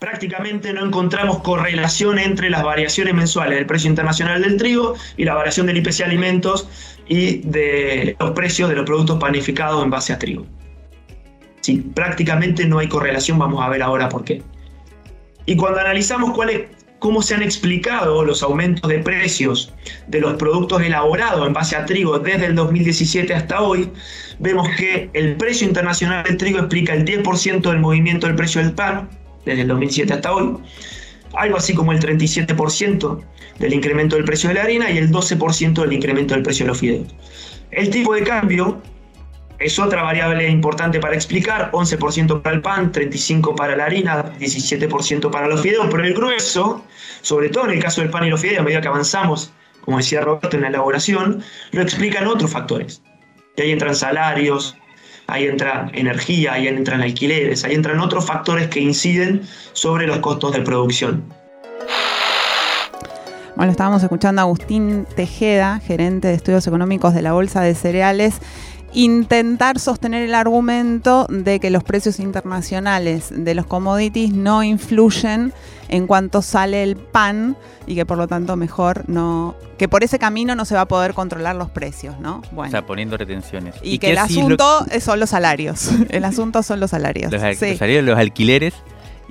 prácticamente no encontramos correlación entre las variaciones mensuales del precio internacional del trigo y la variación del IPC alimentos y de los precios de los productos panificados en base a trigo. Sí, prácticamente no hay correlación, vamos a ver ahora por qué. Y cuando analizamos cómo se han explicado los aumentos de precios de los productos elaborados en base a trigo desde el 2017 hasta hoy, vemos que el precio internacional del trigo explica el 10% del movimiento del precio del pan, desde el 2007 hasta hoy, algo así como el 37% del incremento del precio de la harina y el 12% del incremento del precio de los fideos. El tipo de cambio es otra variable importante para explicar, 11% para el pan, 35% para la harina, 17% para los fideos, pero el grueso, sobre todo en el caso del pan y los fideos, a medida que avanzamos, como decía Roberto, en la elaboración, lo explican otros factores. Y ahí entran salarios, ahí entra energía, ahí entran alquileres, ahí entran otros factores que inciden sobre los costos de producción. Bueno, estábamos escuchando a Agustín Tejeda, gerente de estudios económicos de la Bolsa de Cereales, intentar sostener el argumento de que los precios internacionales de los commodities no influyen en cuanto sale el pan y que por lo tanto mejor no que por ese camino no se va a poder controlar los precios, ¿no? Bueno. O sea, poniendo retenciones. Y, que el asunto son los salarios. el asunto son los salarios. Los, salarios, los alquileres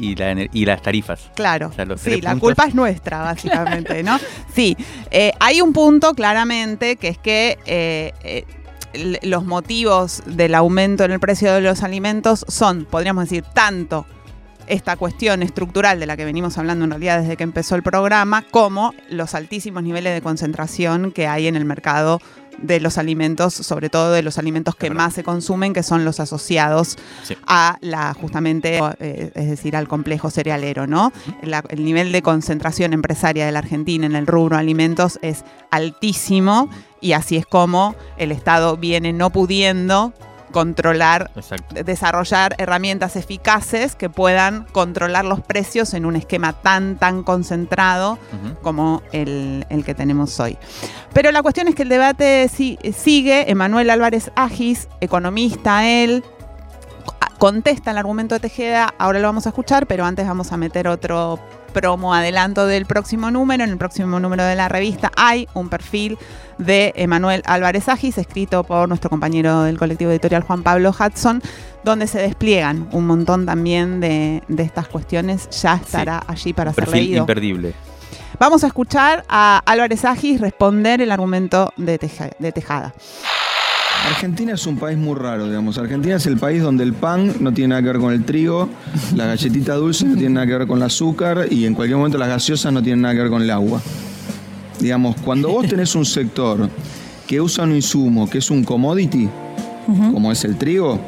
y, las tarifas. Claro. sí, la culpa es nuestra, básicamente, ¿no? Sí. Eh, hay un punto claramente que es que eh, eh, los motivos del aumento en el precio de los alimentos son, podríamos decir, tanto esta cuestión estructural de la que venimos hablando en realidad desde que empezó el programa, como los altísimos niveles de concentración que hay en el mercado de los alimentos, sobre todo de los alimentos que más se consumen, que son los asociados a la, justamente, eh, es decir, al complejo cerealero, ¿no? el nivel de concentración empresaria de la Argentina en el rubro alimentos es altísimo y así es como el Estado viene no pudiendo controlar, desarrollar herramientas eficaces que puedan controlar los precios en un esquema tan, tan concentrado como el, que tenemos hoy. Pero la cuestión es que el debate sigue. Emanuel Álvarez Agis, economista, él, contesta el argumento de Tejeda, ahora lo vamos a escuchar, pero antes vamos a meter otro promo adelanto del próximo número. En el próximo número de la revista hay un perfil de Emanuel Álvarez Agis, escrito por nuestro compañero del colectivo editorial Juan Pablo Hudson, donde se despliegan un montón también de, estas cuestiones. Ya estará allí para ser leído. imperdible. Vamos a escuchar a Álvarez Agis responder el argumento de, de Tejada. Argentina es un país muy raro, digamos. Argentina es el país donde el pan no tiene nada que ver con el trigo, la galletita dulce no tiene nada que ver con el azúcar y en cualquier momento las gaseosas no tienen nada que ver con el agua. Digamos, cuando vos tenés un sector que usa un insumo que es un commodity, como es el trigo,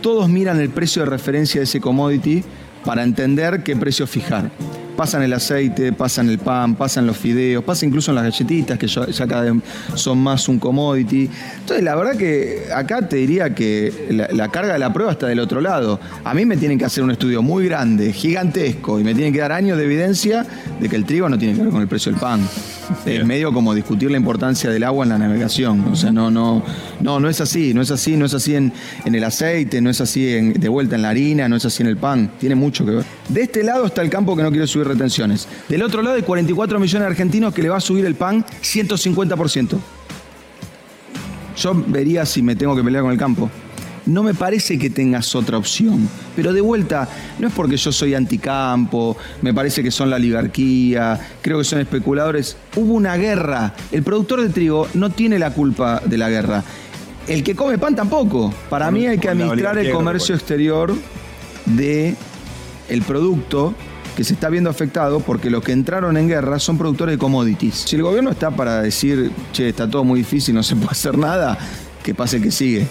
todos miran el precio de referencia de ese commodity para entender qué precio fijar pasan el aceite, pasan el pan, pasan los fideos, pasa incluso en las galletitas, que ya, cada vez son más un commodity. Entonces, la verdad que acá te diría que la, carga de la prueba está del otro lado. A mí me tienen que hacer un estudio muy grande, gigantesco, y me tienen que dar años de evidencia de que el trigo no tiene que ver con el precio del pan. Es medio como discutir la importancia del agua en la navegación. O sea, no, no, no, no es así, no es así, no es así en, el aceite, no es así de vuelta en la harina, no es así en el pan. Tiene mucho que ver. De este lado está el campo que no quiere subir retenciones. Del otro lado hay 44 millones de argentinos que le va a subir el pan 150%. Yo vería si me tengo que pelear con el campo. No me parece que tengas otra opción. Pero de vuelta, no es porque yo soy anticampo, me parece que son la oligarquía, creo que son especuladores. Hubo una guerra. El productor de trigo no tiene la culpa de la guerra. El que come pan tampoco. Para mí hay que administrar el comercio exterior de el producto que se está viendo afectado porque los que entraron en guerra son productores de commodities. Si el gobierno está para decir, che, está todo muy difícil, no se puede hacer nada, que pase que sigue.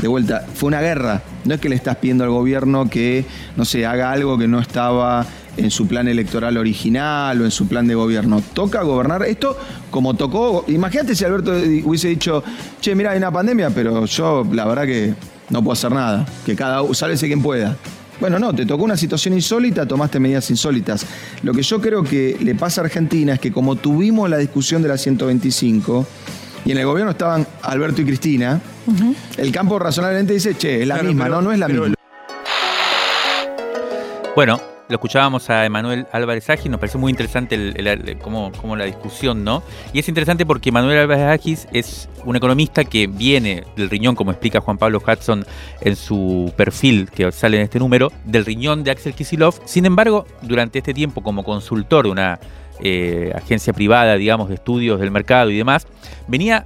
De vuelta, fue una guerra. No es que le estás pidiendo al gobierno que, no sé, haga algo que no estaba en su plan electoral original o en su plan de gobierno. Toca gobernar esto como tocó. Imagínate si Alberto hubiese dicho, che, mira, hay una pandemia, pero yo la verdad que no puedo hacer nada. Que cada uno, sálvese quien pueda. Bueno, no, te tocó una situación insólita, tomaste medidas insólitas. Lo que yo creo que le pasa a Argentina es que como tuvimos la discusión de la 125 y en el gobierno estaban Alberto y Cristina, el campo razonablemente dice, che, es la misma, no, no es la misma. Bueno, lo escuchábamos a Emanuel Álvarez Agis, nos pareció muy interesante el, como, la discusión, ¿no? Y es interesante porque Emanuel Álvarez Agis es un economista que viene del riñón, como explica Juan Pablo Hudson en su perfil que sale en este número, del riñón de Axel Kisilov. Sin embargo, durante este tiempo como consultor de una eh, agencia privada, digamos, de estudios del mercado y demás, venía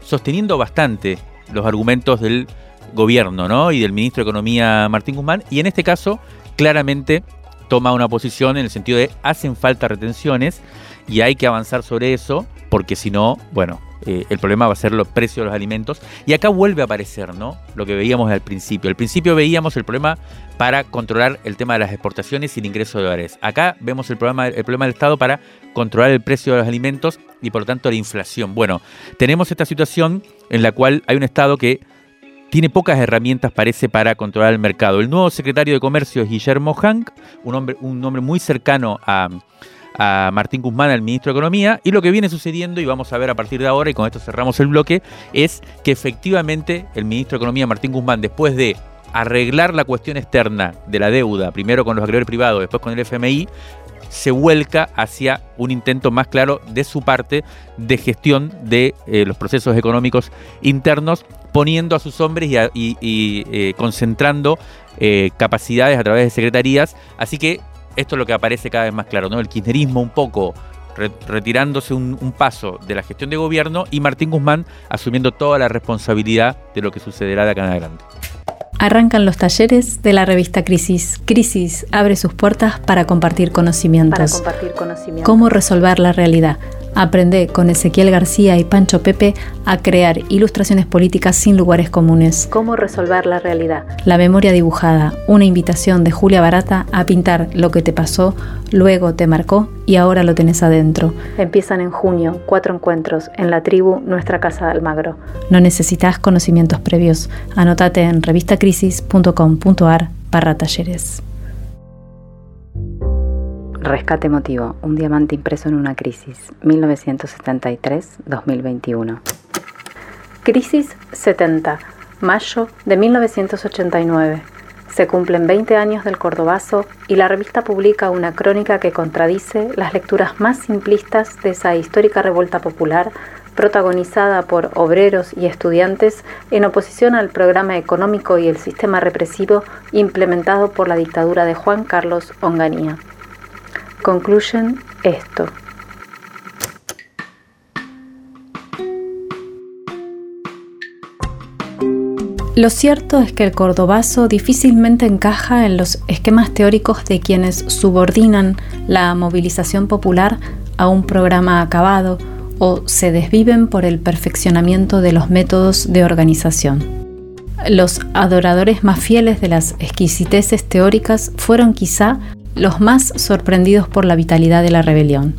sosteniendo bastante los argumentos del gobierno, ¿no? Y del ministro de Economía Martín Guzmán, y en este caso claramente toma una posición en el sentido de hacen falta retenciones y hay que avanzar sobre eso, porque si no, bueno, eh, el problema va a ser los precios de los alimentos. Y acá vuelve a aparecer, ¿no? Lo que veíamos al principio. Al principio veíamos el problema para controlar el tema de las exportaciones y el ingreso de dólares. Acá vemos el problema, el problema del Estado para controlar el precio de los alimentos y por lo tanto la inflación. Bueno, tenemos esta situación en la cual hay un Estado que tiene pocas herramientas, parece, para controlar el mercado. El nuevo secretario de Comercio es Guillermo Hank, un hombre, un hombre muy cercano a, a Martín Guzmán, el ministro de Economía, y lo que viene sucediendo, y vamos a ver a partir de ahora, y con esto cerramos el bloque, es que efectivamente el ministro de Economía, Martín Guzmán, después de arreglar la cuestión externa de la deuda, primero con los acreedores privados, después con el FMI, se vuelca hacia un intento más claro de su parte de gestión de eh, los procesos económicos internos, poniendo a sus hombres y, eh, concentrando eh, capacidades a través de secretarías. Así que esto es lo que aparece cada vez más claro, ¿no? El kirchnerismo un poco retirándose un, un, paso de la gestión de gobierno y Martín Guzmán asumiendo toda la responsabilidad de lo que sucederá de acá en adelante. Arrancan los talleres de la revista Crisis. Crisis abre sus puertas para compartir conocimientos. Para compartir conocimientos. Cómo resolver la realidad Aprende con Ezequiel García y Pancho Pepe a crear ilustraciones políticas sin lugares comunes. Cómo resolver la realidad. La memoria dibujada, una invitación de Julia Barata a pintar lo que te pasó, luego te marcó y ahora lo tenés adentro. Empiezan en junio, cuatro encuentros en la tribu Nuestra Casa de Almagro. No necesitas conocimientos previos. Anotate en revistacrisis.com.ar barra talleres. Rescate emotivo, un diamante impreso en una crisis, 1973-2021. Crisis 70, mayo de 1989. Se cumplen 20 años del Cordobazo y la revista publica una crónica que contradice las lecturas más simplistas de esa histórica revuelta popular protagonizada por obreros y estudiantes en oposición al programa económico y el sistema represivo implementado por la dictadura de Juan Carlos Onganía concluyen esto. Lo cierto es que el cordobazo difícilmente encaja en los esquemas teóricos de quienes subordinan la movilización popular a un programa acabado o se desviven por el perfeccionamiento de los métodos de organización. Los adoradores más fieles de las exquisiteces teóricas fueron quizá los más sorprendidos por la vitalidad de la rebelión.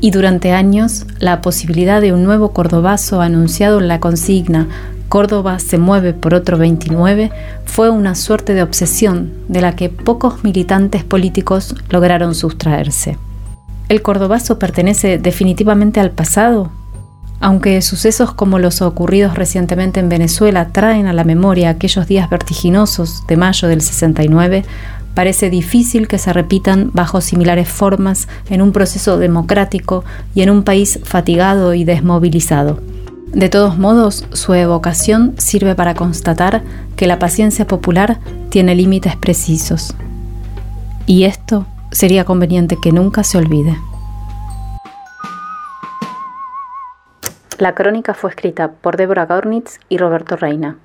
Y durante años, la posibilidad de un nuevo cordobazo anunciado en la consigna Córdoba se mueve por otro 29 fue una suerte de obsesión de la que pocos militantes políticos lograron sustraerse. ¿El cordobazo pertenece definitivamente al pasado? Aunque sucesos como los ocurridos recientemente en Venezuela traen a la memoria aquellos días vertiginosos de mayo del 69, parece difícil que se repitan bajo similares formas en un proceso democrático y en un país fatigado y desmovilizado. De todos modos, su evocación sirve para constatar que la paciencia popular tiene límites precisos. Y esto sería conveniente que nunca se olvide. La crónica fue escrita por Débora Gornitz y Roberto Reina.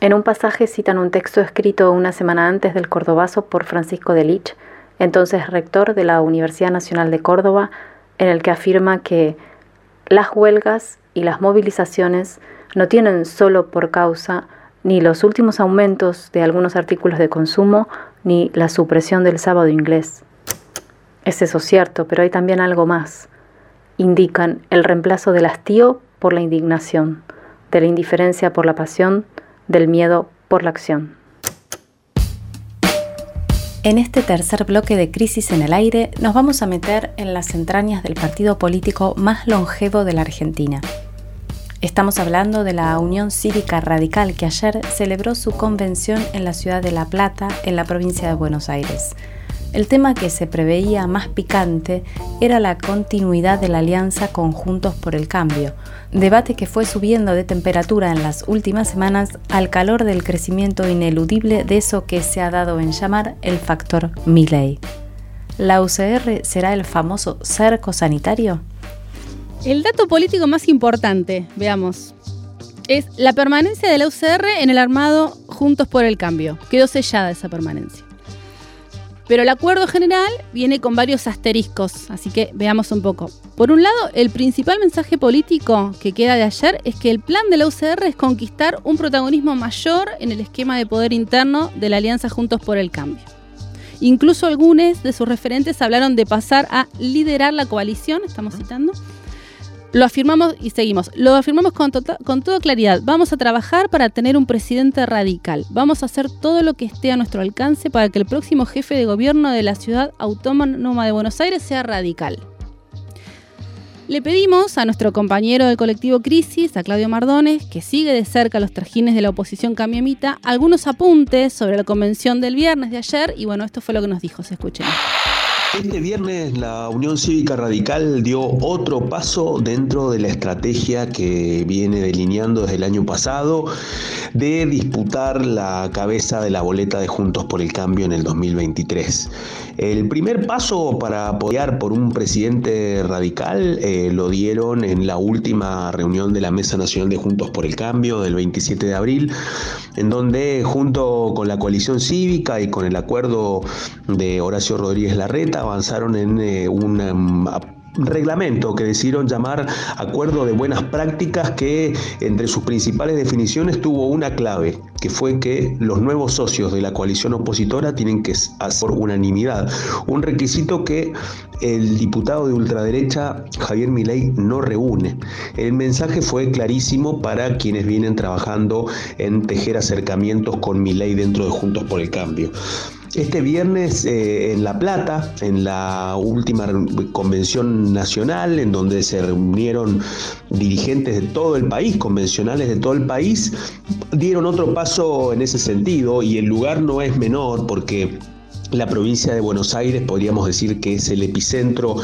En un pasaje citan un texto escrito una semana antes del Cordobazo por Francisco de Lich, entonces rector de la Universidad Nacional de Córdoba, en el que afirma que las huelgas y las movilizaciones no tienen solo por causa ni los últimos aumentos de algunos artículos de consumo ni la supresión del sábado inglés. Es eso cierto, pero hay también algo más. Indican el reemplazo del hastío por la indignación, de la indiferencia por la pasión, del miedo por la acción. En este tercer bloque de Crisis en el Aire nos vamos a meter en las entrañas del partido político más longevo de la Argentina. Estamos hablando de la Unión Cívica Radical que ayer celebró su convención en la ciudad de La Plata, en la provincia de Buenos Aires. El tema que se preveía más picante era la continuidad de la alianza Conjuntos por el Cambio, debate que fue subiendo de temperatura en las últimas semanas al calor del crecimiento ineludible de eso que se ha dado en llamar el factor Milley. ¿La UCR será el famoso cerco sanitario? El dato político más importante, veamos, es la permanencia de la UCR en el armado Juntos por el Cambio. Quedó sellada esa permanencia. Pero el acuerdo general viene con varios asteriscos, así que veamos un poco. Por un lado, el principal mensaje político que queda de ayer es que el plan de la UCR es conquistar un protagonismo mayor en el esquema de poder interno de la Alianza Juntos por el Cambio. Incluso algunos de sus referentes hablaron de pasar a liderar la coalición, estamos citando, Lo afirmamos y seguimos. Lo afirmamos con, tota-, con toda claridad. Vamos a trabajar para tener un presidente radical. Vamos a hacer todo lo que esté a nuestro alcance para que el próximo jefe de gobierno de la ciudad autónoma de Buenos Aires sea radical. Le pedimos a nuestro compañero del colectivo Crisis, a Claudio Mardones, que sigue de cerca los trajines de la oposición cambiamita, algunos apuntes sobre la convención del viernes de ayer y bueno, esto fue lo que nos dijo, se escuchen. Este viernes la Unión Cívica Radical dio otro paso dentro de la estrategia que viene delineando desde el año pasado de disputar la cabeza de la boleta de Juntos por el Cambio en el 2023. El primer paso para apoyar por un presidente radical eh, lo dieron en la última reunión de la Mesa Nacional de Juntos por el Cambio del 27 de abril, en donde junto con la coalición cívica y con el acuerdo de Horacio Rodríguez Larreta avanzaron en eh, un um, reglamento que decidieron llamar Acuerdo de Buenas Prácticas que entre sus principales definiciones tuvo una clave, que fue que los nuevos socios de la coalición opositora tienen que hacer unanimidad, un requisito que el diputado de ultraderecha Javier Milei no reúne. El mensaje fue clarísimo para quienes vienen trabajando en tejer acercamientos con Milei dentro de Juntos por el Cambio. Este viernes eh, en La Plata, en la última convención nacional, en donde se reunieron dirigentes de todo el país, convencionales de todo el país, dieron otro paso en ese sentido y el lugar no es menor porque la provincia de Buenos Aires podríamos decir que es el epicentro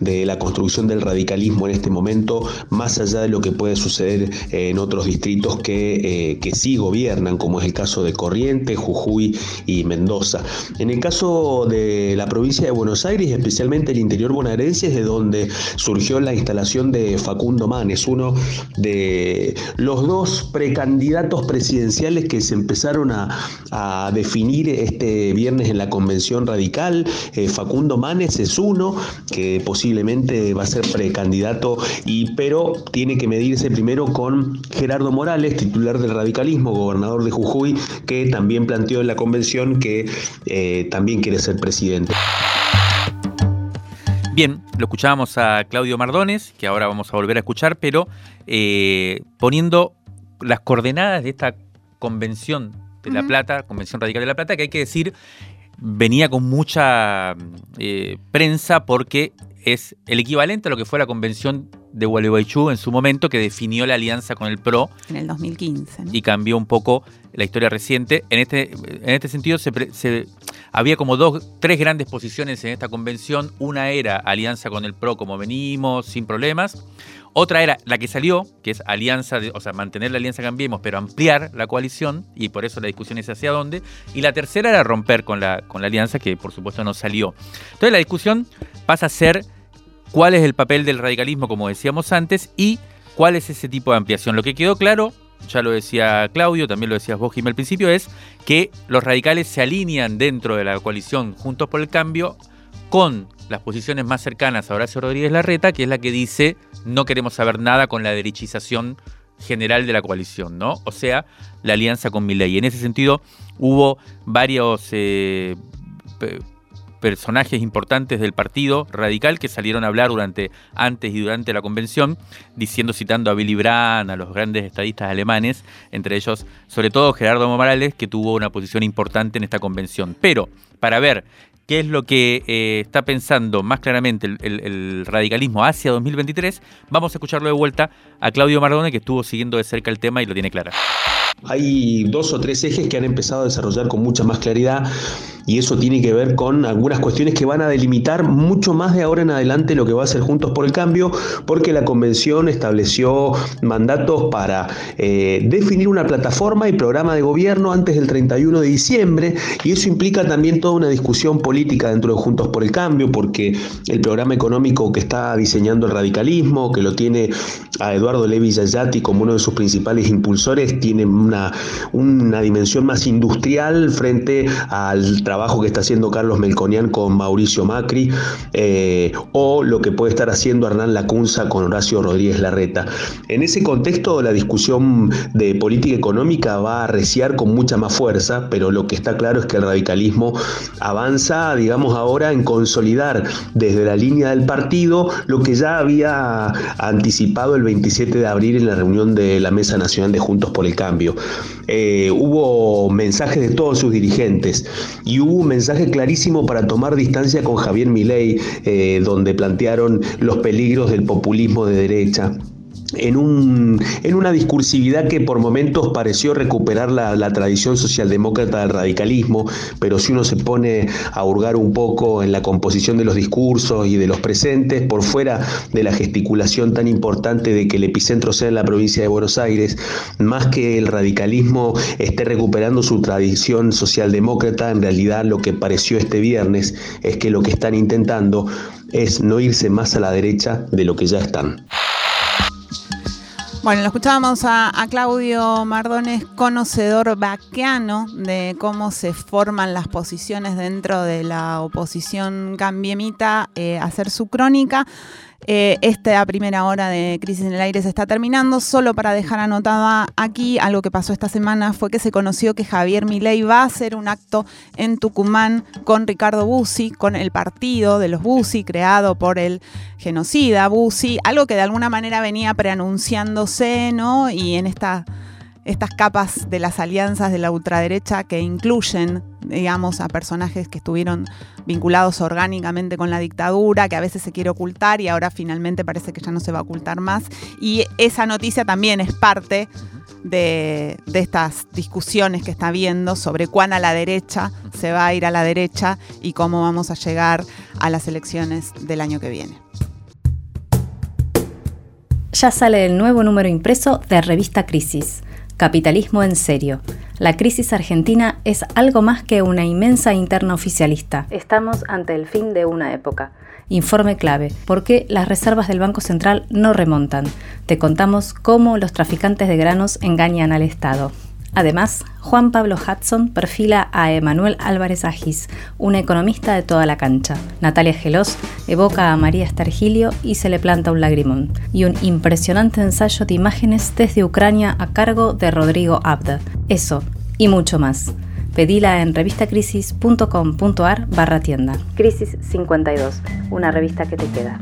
de la construcción del radicalismo en este momento, más allá de lo que puede suceder en otros distritos que, eh, que sí gobiernan, como es el caso de Corrientes, Jujuy y Mendoza. En el caso de la provincia de Buenos Aires, especialmente el interior bonaerense, es de donde surgió la instalación de Facundo Manes, uno de los dos precandidatos presidenciales que se empezaron a, a definir este viernes en la convención radical. Eh, Facundo Manes es uno que posiblemente va a ser precandidato, y, pero tiene que medirse primero con Gerardo Morales, titular del radicalismo, gobernador de Jujuy, que también planteó en la convención que eh, también quiere ser presidente. Bien, lo escuchábamos a Claudio Mardones, que ahora vamos a volver a escuchar, pero eh, poniendo las coordenadas de esta convención de La Plata, Convención Radical de La Plata, que hay que decir venía con mucha eh, prensa porque es el equivalente a lo que fue la convención de Gualeguaychú en su momento, que definió la alianza con el PRO. En el 2015. Y cambió un poco la historia reciente. En este, en este sentido, se, había como dos, tres grandes posiciones en esta convención. Una era alianza con el PRO como venimos, sin problemas. Otra era la que salió, que es alianza, o sea, mantener la alianza Cambiemos, pero ampliar la coalición, y por eso la discusión es hacia dónde. Y la tercera era romper con la, con la alianza, que por supuesto no salió. Entonces la discusión pasa a ser cuál es el papel del radicalismo, como decíamos antes, y cuál es ese tipo de ampliación. Lo que quedó claro, ya lo decía Claudio, también lo decías vos, Jim, al principio, es que los radicales se alinean dentro de la coalición Juntos por el Cambio con las posiciones más cercanas a Horacio Rodríguez Larreta, que es la que dice no queremos saber nada con la derechización general de la coalición, ¿no? O sea, la alianza con Milei. En ese sentido, hubo varios eh, personajes importantes del partido radical que salieron a hablar durante antes y durante la convención, diciendo, citando a Willy Brandt, a los grandes estadistas alemanes, entre ellos, sobre todo Gerardo Morales, que tuvo una posición importante en esta convención. Pero, para ver qué es lo que eh, está pensando más claramente el, radicalismo hacia 2023, vamos a escucharlo de vuelta a Claudio Mardone, que estuvo siguiendo de cerca el tema y lo tiene claro. Hay dos o tres ejes que han empezado a desarrollar con mucha más claridad y eso tiene que ver con algunas cuestiones que van a delimitar mucho más de ahora en adelante lo que va a ser Juntos por el Cambio, porque la convención estableció mandatos para eh, definir una plataforma y programa de gobierno antes del 31 de diciembre y eso implica también toda una discusión política dentro de Juntos por el Cambio, porque el programa económico que está diseñando el radicalismo, que lo tiene a Eduardo Levi Yayati como uno de sus principales impulsores, tiene una, una dimensión más industrial frente al trabajo que está haciendo Carlos Melconian con Mauricio Macri eh, o lo que puede estar haciendo Hernán Lacunza con Horacio Rodríguez Larreta. En ese contexto la discusión de política económica va a arreciar con mucha más fuerza, pero lo que está claro es que el radicalismo avanza, digamos ahora, en consolidar desde la línea del partido lo que ya había anticipado el 27 de abril en la reunión de la Mesa Nacional de Juntos por el Cambio. Eh, hubo mensajes de todos sus dirigentes y hubo un mensaje clarísimo para tomar distancia con Javier Milei, eh, donde plantearon los peligros del populismo de derecha en, un, en, una discursividad que por momentos pareció recuperar la, la, tradición socialdemócrata del radicalismo, pero si uno se pone a hurgar un poco en la composición de los discursos y de los presentes, por fuera de la gesticulación tan importante de que el epicentro sea en la provincia de Buenos Aires, más que el radicalismo esté recuperando su tradición socialdemócrata, en realidad lo que pareció este viernes es que lo que están intentando es no irse más a la derecha de lo que ya están. Bueno, lo escuchábamos a, Claudio Mardones, conocedor vaqueano de cómo se forman las posiciones dentro de la oposición cambiemita, eh, hacer su crónica. Eh, esta primera hora de Crisis en el Aire se está terminando. Solo para dejar anotada aquí, algo que pasó esta semana fue que se conoció que Javier Milei va a hacer un acto en Tucumán con Ricardo Bussi, con el partido de los Bussi, creado por el genocida Bussi, algo que de alguna manera venía preanunciándose, ¿no? Y en esta estas capas de las alianzas de la ultraderecha que incluyen, digamos, a personajes que estuvieron vinculados orgánicamente con la dictadura, que a veces se quiere ocultar y ahora finalmente parece que ya no se va a ocultar más. Y esa noticia también es parte de, estas discusiones que está habiendo sobre cuán a la derecha se va a ir a la derecha y cómo vamos a llegar a las elecciones del año que viene. Ya sale el nuevo número impreso de Revista Crisis Capitalismo en serio. La crisis argentina es algo más que una inmensa interna oficialista. Estamos ante el fin de una época. Informe clave. ¿Por qué las reservas del Banco Central no remontan? Te contamos cómo los traficantes de granos engañan al Estado. Además, Juan Pablo Hudson perfila a Emanuel Álvarez Agis, una economista de toda la cancha. Natalia Gelos evoca a María Estergilio y se le planta un lagrimón. Y un impresionante ensayo de imágenes desde Ucrania a cargo de Rodrigo Abda. Eso y mucho más. Pedila en revistacrisis.com.ar barra tienda. Crisis 52, una revista que te queda.